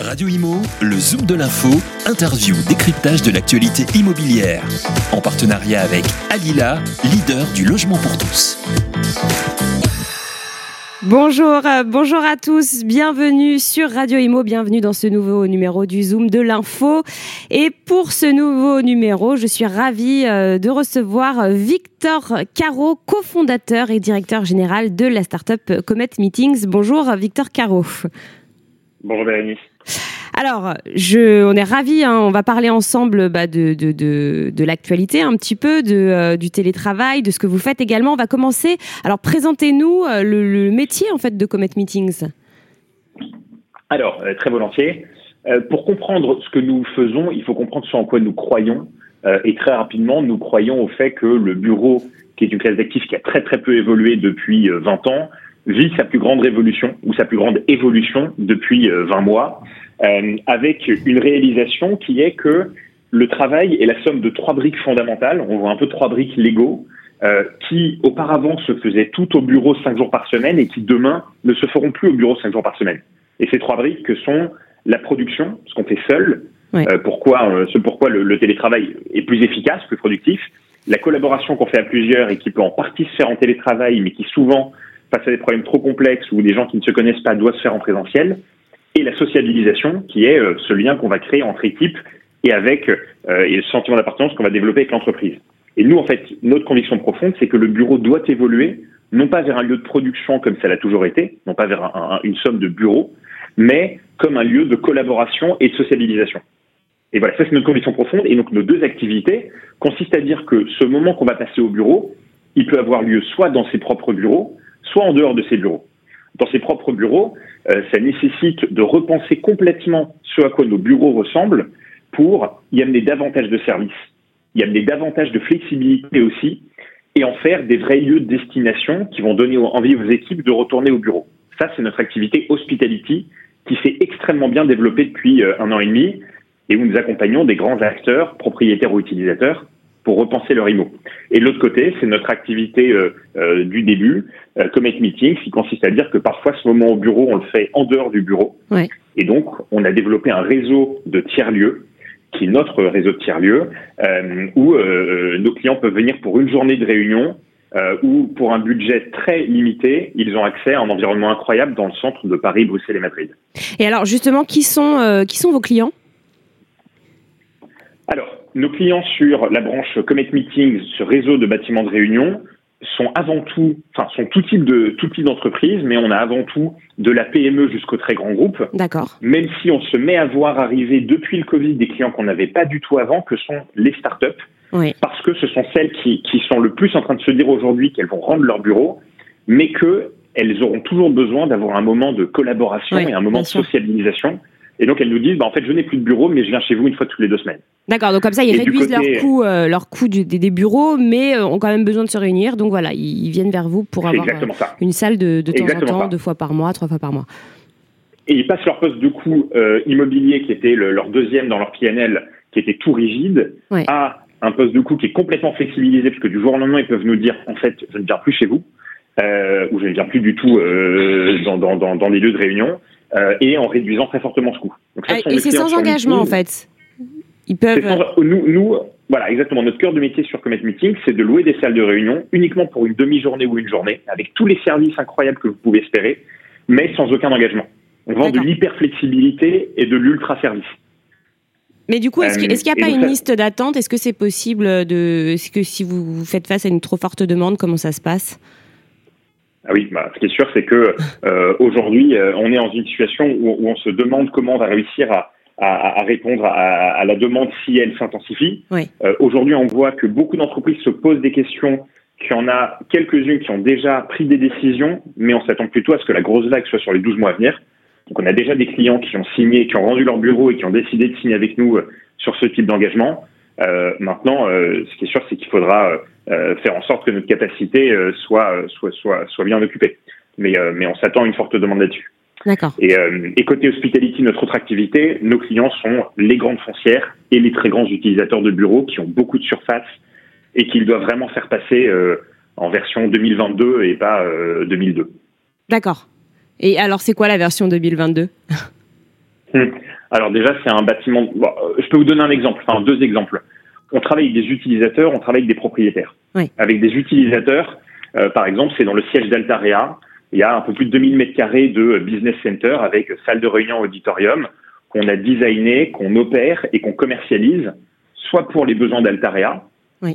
Radio Imo, le Zoom de l'info, interview, décryptage de l'actualité immobilière. En partenariat avec Alila, leader du logement pour tous. Bonjour, euh, bonjour à tous, bienvenue sur Radio Imo, bienvenue dans ce nouveau numéro du Zoom de l'info. Et pour ce nouveau numéro, je suis ravie euh, de recevoir Victor Caro, cofondateur et directeur général de la startup Comet Meetings. Bonjour Victor Caro. Bonjour Bérénice. Alors, je, on est ravis, hein, on va parler ensemble bah, de, l'actualité un petit peu, euh, du télétravail, de ce que vous faites également. On va commencer. Alors, présentez-nous euh, le, métier en fait de Comet Meetings. Alors, euh, très volontiers. Pour comprendre ce que nous faisons, il faut comprendre ce en quoi nous croyons. Et très rapidement, nous croyons au fait que le bureau, qui est une classe d'actifs qui a très très peu évolué depuis 20 ans, vit sa plus grande révolution ou sa plus grande évolution depuis 20 mois, euh, avec une réalisation qui est que le travail est la somme de trois briques fondamentales. On voit un peu trois briques légaux euh, qui auparavant se faisaient tout au bureau cinq jours par semaine et qui demain ne se feront plus au bureau cinq jours par semaine. Et ces trois briques que sont la production, ce qu'on fait seul, euh, pourquoi, euh, ce pourquoi le, le télétravail est plus efficace, plus productif, la collaboration qu'on fait à plusieurs et qui peut en partie se faire en télétravail, mais qui souvent, face à des problèmes trop complexes ou des gens qui ne se connaissent pas, doit se faire en présentiel, et la sociabilisation, qui est euh, ce lien qu'on va créer entre équipes et avec euh, et le sentiment d'appartenance qu'on va développer avec l'entreprise. Et nous, en fait, notre conviction profonde, c'est que le bureau doit évoluer, non pas vers un lieu de production comme ça l'a toujours été, non pas vers un- un- une somme de bureaux, mais comme un lieu de collaboration et de sociabilisation. Et voilà, ça c'est notre conviction profonde. Et donc nos deux activités consistent à dire que ce moment qu'on va passer au bureau, il peut avoir lieu soit dans ses propres bureaux, soit en dehors de ses bureaux. Dans ses propres bureaux, euh, ça nécessite de repenser complètement ce à quoi nos bureaux ressemblent pour y amener davantage de services, y amener davantage de flexibilité aussi, et en faire des vrais lieux de destination qui vont donner envie aux équipes de retourner au bureau. Ça, c'est notre activité Hospitality qui s'est extrêmement bien développée depuis euh, un an et demi et où nous accompagnons des grands acteurs, propriétaires ou utilisateurs, pour repenser leur IMO. Et de l'autre côté, c'est notre activité euh, euh, du début, euh, Comet Meetings, qui consiste à dire que parfois ce moment au bureau, on le fait en dehors du bureau. Ouais. Et donc, on a développé un réseau de tiers-lieux, qui est notre réseau de tiers-lieux, euh, où nos clients peuvent venir pour une journée de réunion, euh, où pour un budget très limité, ils ont accès à un environnement incroyable dans le centre de Paris, Bruxelles et Madrid. Et alors, justement, qui sont, euh, qui sont vos clients? Alors, nos clients sur la branche Comet Meetings, ce réseau de bâtiments de réunion, sont avant tout, enfin, sont tout type de tout type d'entreprise, mais on a avant tout de la PME jusqu'au très grand groupe. D'accord. Même si on se met à voir arriver depuis le Covid des clients qu'on n'avait pas du tout avant, que sont les startups, Oui. parce que ce sont celles qui, qui sont le plus en train de se dire aujourd'hui qu'elles vont rendre leur bureau, mais que elles auront toujours besoin d'avoir un moment de collaboration Oui, et un moment de sûr. Et donc elles nous disent, bah, en fait, je n'ai plus de bureau, mais je viens chez vous une fois toutes les deux semaines. D'accord, donc comme ça, ils Et réduisent côté- leur coût, euh, leur coût du- des, des bureaux, mais euh, ont quand même besoin de se réunir. Donc voilà, ils, viennent vers vous pour avoir euh, une salle de, de temps en temps, ça. deux fois par mois, trois fois par mois. Et ils passent leur poste de coût euh, immobilier, qui était le- leur deuxième dans leur PNL, qui était tout rigide, Ouais. à un poste de coût qui est complètement flexibilisé, parce que du jour au lendemain, ils peuvent nous dire, en fait, je ne viens plus chez vous, euh, ou je ne viens plus du tout euh, dans, dans, dans, dans les lieux de réunion, euh, et en réduisant très fortement ce coût. Donc, ça, Ah, et c'est sans engagement, en fait. Ils peuvent. Sans- nous, nous, voilà, exactement. Notre cœur de métier sur Comet Meeting, c'est de louer des salles de réunion uniquement pour une demi-journée ou une journée, avec tous les services incroyables que vous pouvez espérer, mais sans aucun engagement. On vend de l'hyper-flexibilité et de l'ultra-service. Mais du coup, est-ce Euh, qu'il n'y a pas une liste d'attente? Est-ce que c'est possible de. Est-ce que si vous faites face à une trop forte demande, comment ça se passe? Ah oui, bah, ce qui est sûr, c'est que euh, aujourd'hui, euh, on est dans une situation où, où on se demande comment on va réussir à, à- à répondre à, à la demande si elle s'intensifie. Oui. Euh, aujourd'hui, on voit que beaucoup d'entreprises se posent des questions, qu'il y en a quelques-unes qui ont déjà pris des décisions, mais on s'attend plutôt à ce que la grosse vague soit sur les 12 mois à venir. Donc on a déjà des clients qui ont signé, qui ont rendu leur bureau et qui ont décidé de signer avec nous euh, sur ce type d'engagement. Euh, maintenant, euh, ce qui est sûr, c'est qu'il faudra faire en sorte que notre capacité euh, soit, euh, soit, soit, soit bien occupée. Mais, euh, mais on s'attend à une forte demande là-dessus. D'accord. Et, euh, et côté hospitality, notre autre activité, nos clients sont les grandes foncières et les très grands utilisateurs de bureaux qui ont beaucoup de surface et qu'ils doivent vraiment faire passer euh, en version 2022 et pas euh, 2002. D'accord. Et alors, c'est quoi la version 2022 Hmm. Alors déjà, c'est un bâtiment. Euh, je peux vous donner un exemple, enfin deux exemples. On travaille avec des utilisateurs, on travaille avec des propriétaires. Avec des utilisateurs, euh, par exemple, c'est dans le siège d'Altarea. Il y a un peu plus de 2000 mètres carrés de business center avec salle de réunion, auditorium qu'on a designé, qu'on opère et qu'on commercialise, soit pour les besoins d'Altarea,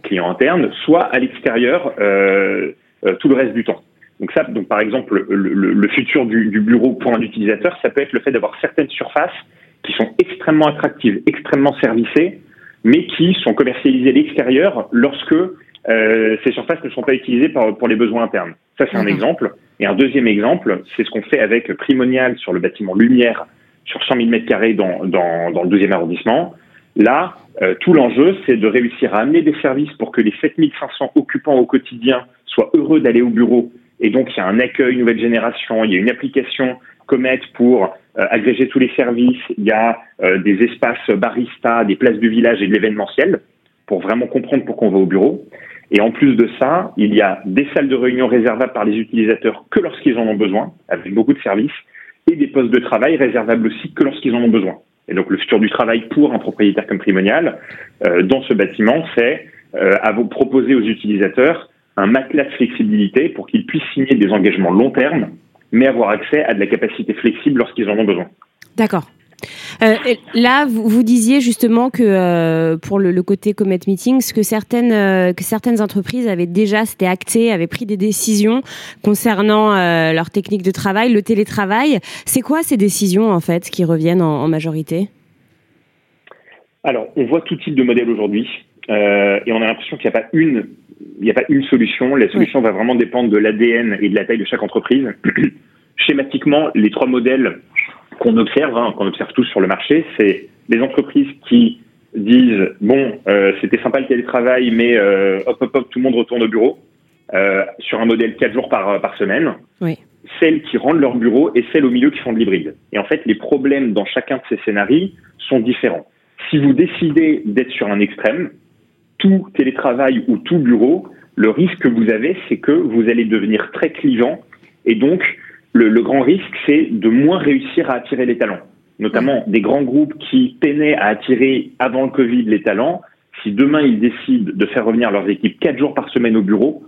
clients internes, soit à l'extérieur euh, euh, tout le reste du temps. Donc ça, donc par exemple, le, futur du, du, bureau pour un utilisateur, ça peut être le fait d'avoir certaines surfaces qui sont extrêmement attractives, extrêmement servicées, mais qui sont commercialisées à l'extérieur lorsque euh, ces surfaces ne sont pas utilisées par, pour les besoins internes. Ça, c'est un exemple. Et un deuxième exemple, c'est ce qu'on fait avec Primonial sur le bâtiment Lumière sur 100 000 mètres carrés dans, dans, dans le deuxième arrondissement. Là, euh, tout l'enjeu, c'est de réussir à amener des services pour que les 7500 occupants au quotidien soient heureux d'aller au bureau. Et donc, il y a un accueil nouvelle génération, il y a une application Comet pour euh, agréger tous les services, il y a euh, des espaces barista, des places du village et de l'événementiel pour vraiment comprendre pourquoi on va au bureau. Et en plus de ça, il y a des salles de réunion réservables par les utilisateurs que lorsqu'ils en ont besoin, avec beaucoup de services, et des postes de travail réservables aussi que lorsqu'ils en ont besoin. Et donc le futur du travail pour un propriétaire comme Primonial, euh, dans ce bâtiment, c'est à vous proposer aux utilisateurs un matelas de flexibilité pour qu'ils puissent signer des engagements long terme, mais avoir accès à de la capacité flexible lorsqu'ils en ont besoin. D'accord. Euh, là, vous, vous, disiez justement que euh, pour le, le, côté Comet Meetings, que certaines, euh, que certaines entreprises avaient déjà, c'était acté, avaient pris des décisions concernant leur technique de travail, le télétravail. C'est quoi ces décisions en fait qui reviennent en, en majorité? Alors, on voit tout type de modèle aujourd'hui. Euh, et on a l'impression qu'il n'y a pas une, il n'y a pas une solution. La solution va vraiment dépendre de l'ADN et de la taille de chaque entreprise. Schématiquement, les trois modèles qu'on observe, hein, qu'on observe tous sur le marché, c'est les entreprises qui disent bon, euh, c'était sympa le télétravail, mais euh, hop hop hop, tout le monde retourne au bureau euh, sur un modèle quatre jours par par semaine. Oui. Celles qui rendent leur bureau et celles au milieu qui font de l'hybride. Et en fait, les problèmes dans chacun de ces scénarios sont différents. Si vous décidez d'être sur un extrême, tout télétravail ou tout bureau, le risque que vous avez, c'est que vous allez devenir très clivant et donc le, le grand risque, c'est de moins réussir à attirer les talents. Notamment des grands groupes qui peinaient à attirer avant le Covid les talents. Si demain ils décident de faire revenir leurs équipes quatre jours par semaine au bureau,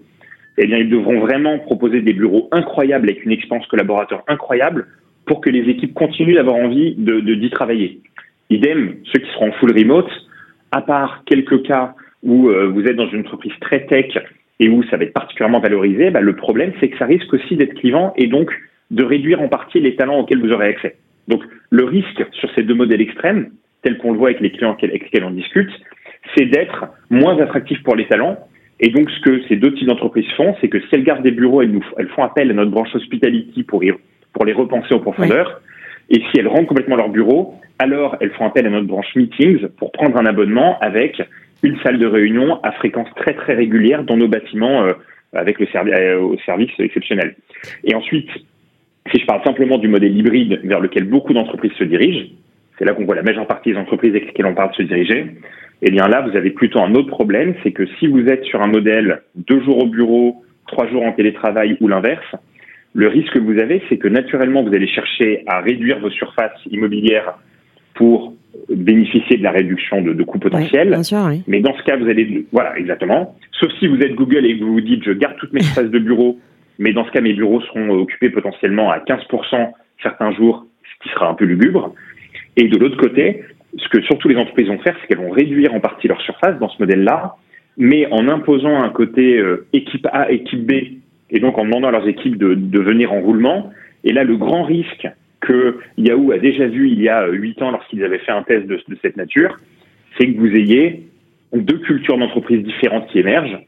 eh bien ils devront vraiment proposer des bureaux incroyables avec une expérience collaborateur incroyable pour que les équipes continuent d'avoir envie de d'y travailler. Idem, ceux qui seront en full remote, à part quelques cas où euh, vous êtes dans une entreprise très tech et où ça va être particulièrement valorisé, bah, le problème c'est que ça risque aussi d'être clivant et donc de réduire en partie les talents auxquels vous aurez accès. Donc le risque sur ces deux modèles extrêmes, tel qu'on le voit avec les clients avec lesquels on discute, c'est d'être moins attractif pour les talents. Et donc ce que ces deux types d'entreprises font, c'est que si elles gardent des bureaux, elles, nous, elles font appel à notre branche hospitality pour, pour les repenser en profondeur. Et si elles rendent complètement leur bureau, alors elles font appel à notre branche meetings pour prendre un abonnement avec une salle de réunion à fréquence très très régulière dans nos bâtiments euh, avec le servi euh, au service exceptionnel. Et ensuite, si je parle simplement du modèle hybride vers lequel beaucoup d'entreprises se dirigent, c'est là qu'on voit la majeure partie des entreprises avec lesquelles on parle se diriger, eh bien là, vous avez plutôt un autre problème, c'est que si vous êtes sur un modèle deux jours au bureau, trois jours en télétravail ou l'inverse, le risque que vous avez, c'est que naturellement, vous allez chercher à réduire vos surfaces immobilières pour bénéficier de la réduction de, de coûts potentiels. Mais dans ce cas, vous allez, voilà, exactement. Sauf si vous êtes Google et que vous vous dites, je garde toutes mes surfaces de bureau mais dans ce cas, mes bureaux seront occupés potentiellement à 15% certains jours, ce qui sera un peu lugubre. Et de l'autre côté, ce que surtout les entreprises vont faire, c'est qu'elles vont réduire en partie leur surface dans ce modèle-là, mais en imposant un côté euh, équipe A, équipe B, et donc en demandant à leurs équipes de, de venir en roulement. Et là, le grand risque que Yahoo a déjà vu il y a huit ans lorsqu'ils avaient fait un test de, cette nature, c'est que vous ayez deux cultures d'entreprises différentes qui émergent,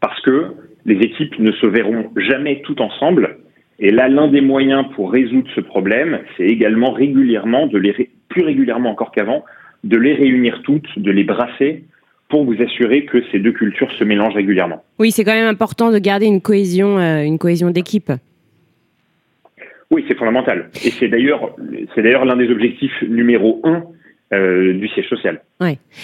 parce que les équipes ne se verront jamais toutes ensemble. Et là, l'un des moyens pour résoudre ce problème, c'est également régulièrement, de les plus régulièrement encore qu'avant, de les réunir toutes, de les brasser pour vous assurer que ces deux cultures se mélangent régulièrement. Oui, c'est quand même important de garder une cohésion, euh, une cohésion d'équipe. Oui, c'est fondamental. Et c'est d'ailleurs, c'est l'un des objectifs numéro un du siège social.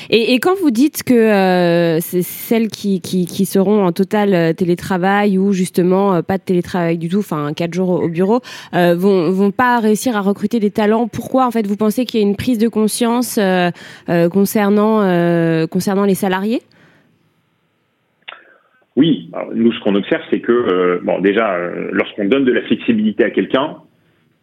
Et, quand vous dites que c'est celles qui, qui, seront en total télétravail ou justement pas de télétravail du tout, enfin quatre jours au bureau, vont, vont pas réussir à recruter des talents, pourquoi en fait vous pensez qu'il y a une prise de conscience concernant les salariés? Oui, nous ce qu'on observe, c'est que euh, bon, déjà, euh, lorsqu'on donne de la flexibilité à quelqu'un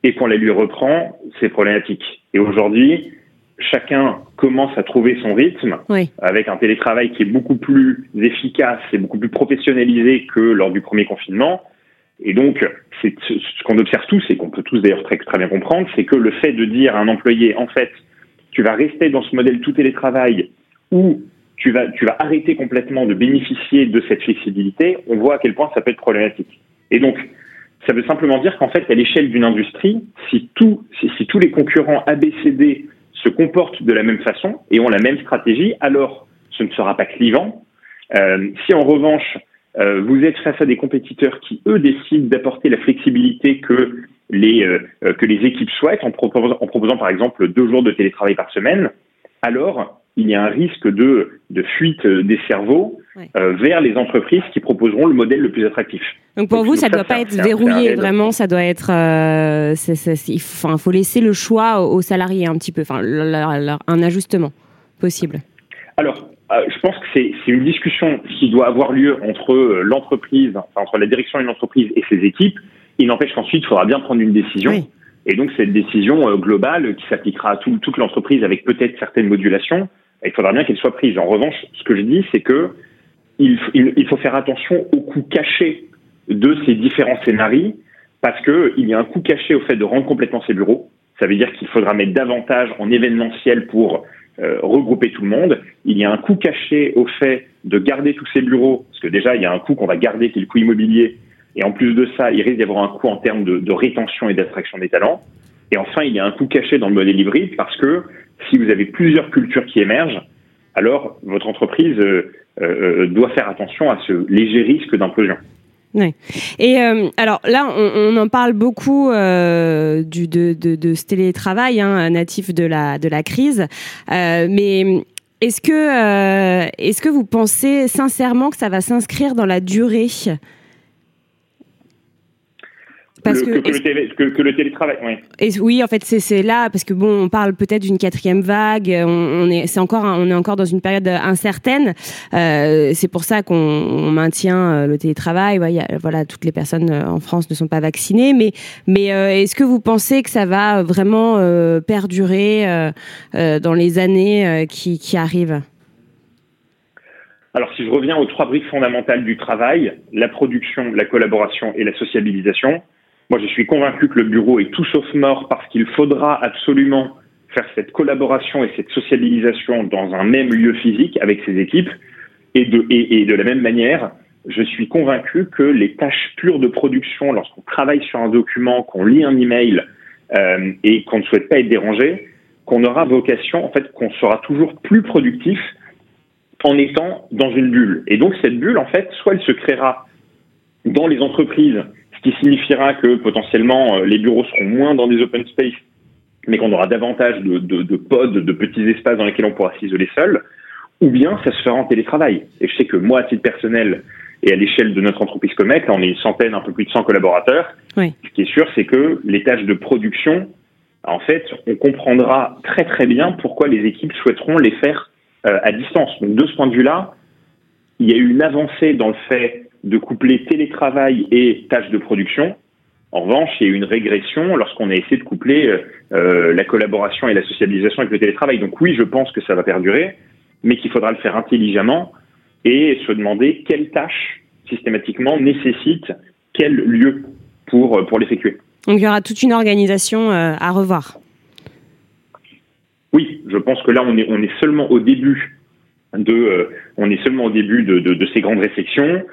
et qu'on la lui reprend, c'est problématique. Et aujourd'hui, chacun commence à trouver son rythme avec un télétravail qui est beaucoup plus efficace et beaucoup plus professionnalisé que lors du premier confinement. Et donc, c'est ce qu'on observe tous et qu'on peut tous d'ailleurs très, très bien comprendre, c'est que le fait de dire à un employé, en fait, tu vas rester dans ce modèle tout télétravail ou tu vas, tu vas arrêter complètement de bénéficier de cette flexibilité, on voit à quel point ça peut être problématique. Et donc, ça veut simplement dire qu'en fait, à l'échelle d'une industrie, si, tout, si, tous les concurrents ABCD se comportent de la même façon et ont la même stratégie, alors ce ne sera pas clivant. Euh, si en revanche, euh, vous êtes face à des compétiteurs qui, eux, décident d'apporter la flexibilité que les, euh, que les équipes souhaitent en proposant, en proposant, par exemple, deux jours de télétravail par semaine, alors il y a un risque de, de fuite des cerveaux euh, vers les entreprises qui proposeront le modèle le plus attractif. Donc pour vous, ça ne doit pas être verrouillé, vraiment, ça doit être... Euh, il faut, laisser le choix aux salariés un petit peu, enfin, un ajustement possible. Alors, euh, je pense que c'est une discussion qui doit avoir lieu entre l'entreprise, entre la direction d'une entreprise et ses équipes. Il n'empêche qu'ensuite, il faudra bien prendre une décision. Et donc, cette décision globale qui s'appliquera à toute l'entreprise avec peut-être certaines modulations, il faudra bien qu'elle soit prise. En revanche, ce que je dis, c'est que il, faut faire attention au coût caché de ces différents scénarios, parce qu'il y a un coût caché au fait de rendre complètement ces bureaux. Ça veut dire qu'il faudra mettre davantage en événementiel pour euh, regrouper tout le monde. Il y a un coût caché au fait de garder tous ces bureaux, parce que déjà, il y a un coût qu'on va garder, qui est le coût immobilier. Et en plus de ça, il risque d'y avoir un coût en termes de, de rétention et d'attraction des talents. Et enfin, il y a un coût caché dans le modèle hybride parce que si vous avez plusieurs cultures qui émergent, alors votre entreprise euh, euh, doit faire attention à ce léger risque d'implosion. Ouais. Et euh, alors là, on, en parle beaucoup de, ce télétravail hein, natif de la, de la crise, mais est-ce que, est-ce que vous pensez sincèrement que ça va s'inscrire dans la durée? Que, le télétravail, oui. Et oui, en fait, c'est là parce que bon, on parle peut-être d'une quatrième vague. On, est, c'est encore, on est encore dans une période incertaine. Euh, c'est pour ça qu'on maintient euh, le télétravail. voilà, toutes les personnes euh, en France ne sont pas vaccinées, mais mais est-ce que vous pensez que ça va vraiment perdurer dans les années qui, qui arrivent? Alors, si je reviens aux trois briques fondamentales du travail, la production, la collaboration et la sociabilisation, moi, je suis convaincu que le bureau est tout sauf mort parce qu'il faudra absolument faire cette collaboration et cette sociabilisation dans un même lieu physique avec ses équipes. Et de, la même manière, je suis convaincu que les tâches pures de production, lorsqu'on travaille sur un document, qu'on lit un email euh, et qu'on ne souhaite pas être dérangé, qu'on aura vocation, en fait, qu'on sera toujours plus productif en étant dans une bulle. Et donc cette bulle, en fait, soit elle se créera dans les entreprises ce qui signifiera que potentiellement euh, les bureaux seront moins dans des open space, mais qu'on aura davantage de, de, de pods, de petits espaces dans lesquels on pourra s'isoler seul, ou bien ça se fera en télétravail. Et je sais que moi, à titre personnel, et à l'échelle de notre entreprise Comet, là on est une centaine, un peu plus de 100 collaborateurs, ce qui est sûr, c'est que les tâches de production, en fait, on comprendra très très bien pourquoi les équipes souhaiteront les faire euh, à distance. Donc de ce point de vue-là, il y a eu une avancée dans le fait de coupler télétravail et tâches de production. En revanche, il y a eu une régression lorsqu'on a essayé de coupler euh, euh, la collaboration et la socialisation avec le télétravail. Donc oui, je pense que ça va perdurer, mais qu'il faudra le faire intelligemment et se demander quelles tâches systématiquement nécessitent quel lieu pour, euh, pour l'effectuer. Donc il y aura toute une organisation à revoir. Oui, je pense que là, on est, on est seulement au début de, on est seulement au début de, de, de ces grandes réflexions.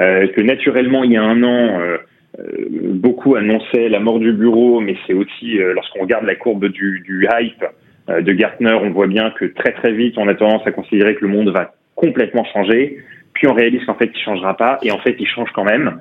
Euh, que naturellement, il y a un an, euh, euh, beaucoup annonçaient la mort du bureau, mais c'est aussi, lorsqu'on regarde la courbe du, du hype de Gartner, on voit bien que très très vite, on a tendance à considérer que le monde va complètement changer, puis on réalise qu'en fait, il changera pas, et en fait, il change quand même,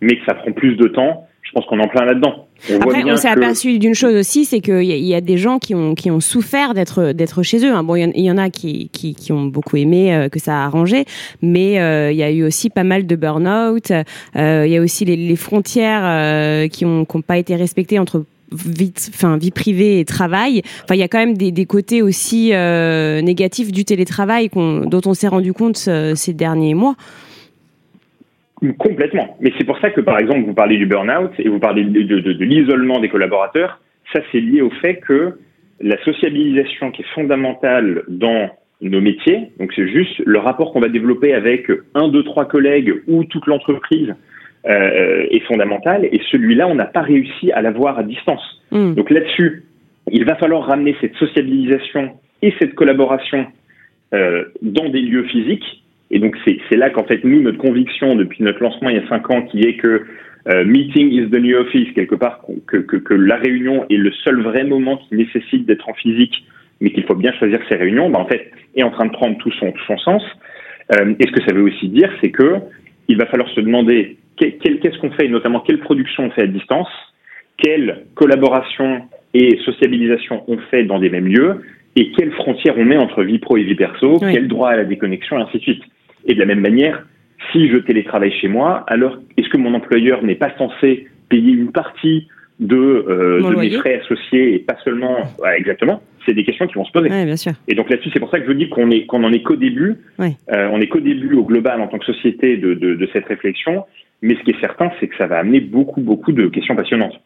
mais que ça prend plus de temps, je pense qu'on est en plein là-dedans. Après, on s'est aperçu d'une chose aussi, c'est qu'il y, y, a des gens qui ont, qui ont souffert d'être d'être chez eux. Hein. Bon, il y, en a qui, qui, qui ont beaucoup aimé euh, que ça a arrangé, mais euh, il y a eu aussi pas mal de burn-out. Euh, il y a aussi les, les frontières qui ont qui ont pas été respectées entre vie, enfin, vie privée et travail. Enfin, il y a quand même des, des côtés aussi négatifs du télétravail dont on s'est rendu compte ces derniers mois. Complètement. Mais c'est pour ça que, par exemple, vous parlez du burn-out et vous parlez de, de, de, l'isolement des collaborateurs. Ça, c'est lié au fait que la sociabilisation qui est fondamentale dans nos métiers, donc c'est juste le rapport qu'on va développer avec un, deux, trois collègues ou toute l'entreprise euh, est fondamental. Et celui-là, on n'a pas réussi à l'avoir à distance. Hmm. Donc là-dessus, il va falloir ramener cette sociabilisation et cette collaboration euh, dans des lieux physiques et donc c'est là qu'en fait nous notre conviction depuis notre lancement il y a cinq ans qui est que euh, meeting is the new office quelque part que, que, que, la réunion est le seul vrai moment qui nécessite d'être en physique, mais qu'il faut bien choisir ses réunions, bah, en fait est en train de prendre tout son tout son sens. Euh, et ce que ça veut aussi dire, c'est que il va falloir se demander qu'est-ce qu'on fait, et notamment quelle production on fait à distance, quelle collaboration et sociabilisation on fait dans des mêmes lieux, et quelles frontières on met entre vie pro et vie perso, quel droit à la déconnexion, et ainsi de suite. Et de la même manière, si je télétravaille chez moi, alors est-ce que mon employeur n'est pas censé payer une partie de, euh, mes frais associés et pas seulement exactement c'est des questions qui vont se poser. bien sûr. Et donc là-dessus, c'est pour ça que je dis qu'on est qu'on n'en est qu'au début. Euh, on est qu'au début au global en tant que société de, de, de cette réflexion. Mais ce qui est certain, c'est que ça va amener beaucoup beaucoup de questions passionnantes.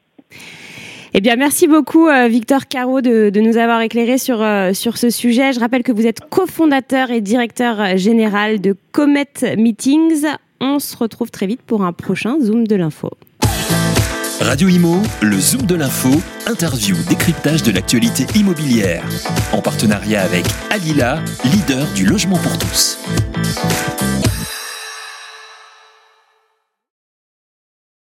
Eh bien, merci beaucoup, euh, Victor Caro, de, nous avoir éclairé sur, euh, sur ce sujet. Je rappelle que vous êtes cofondateur et directeur général de Comet Meetings. On se retrouve très vite pour un prochain Zoom de l'info. Radio Imo, le Zoom de l'info, interview, décryptage de l'actualité immobilière. En partenariat avec Alila, leader du logement pour tous.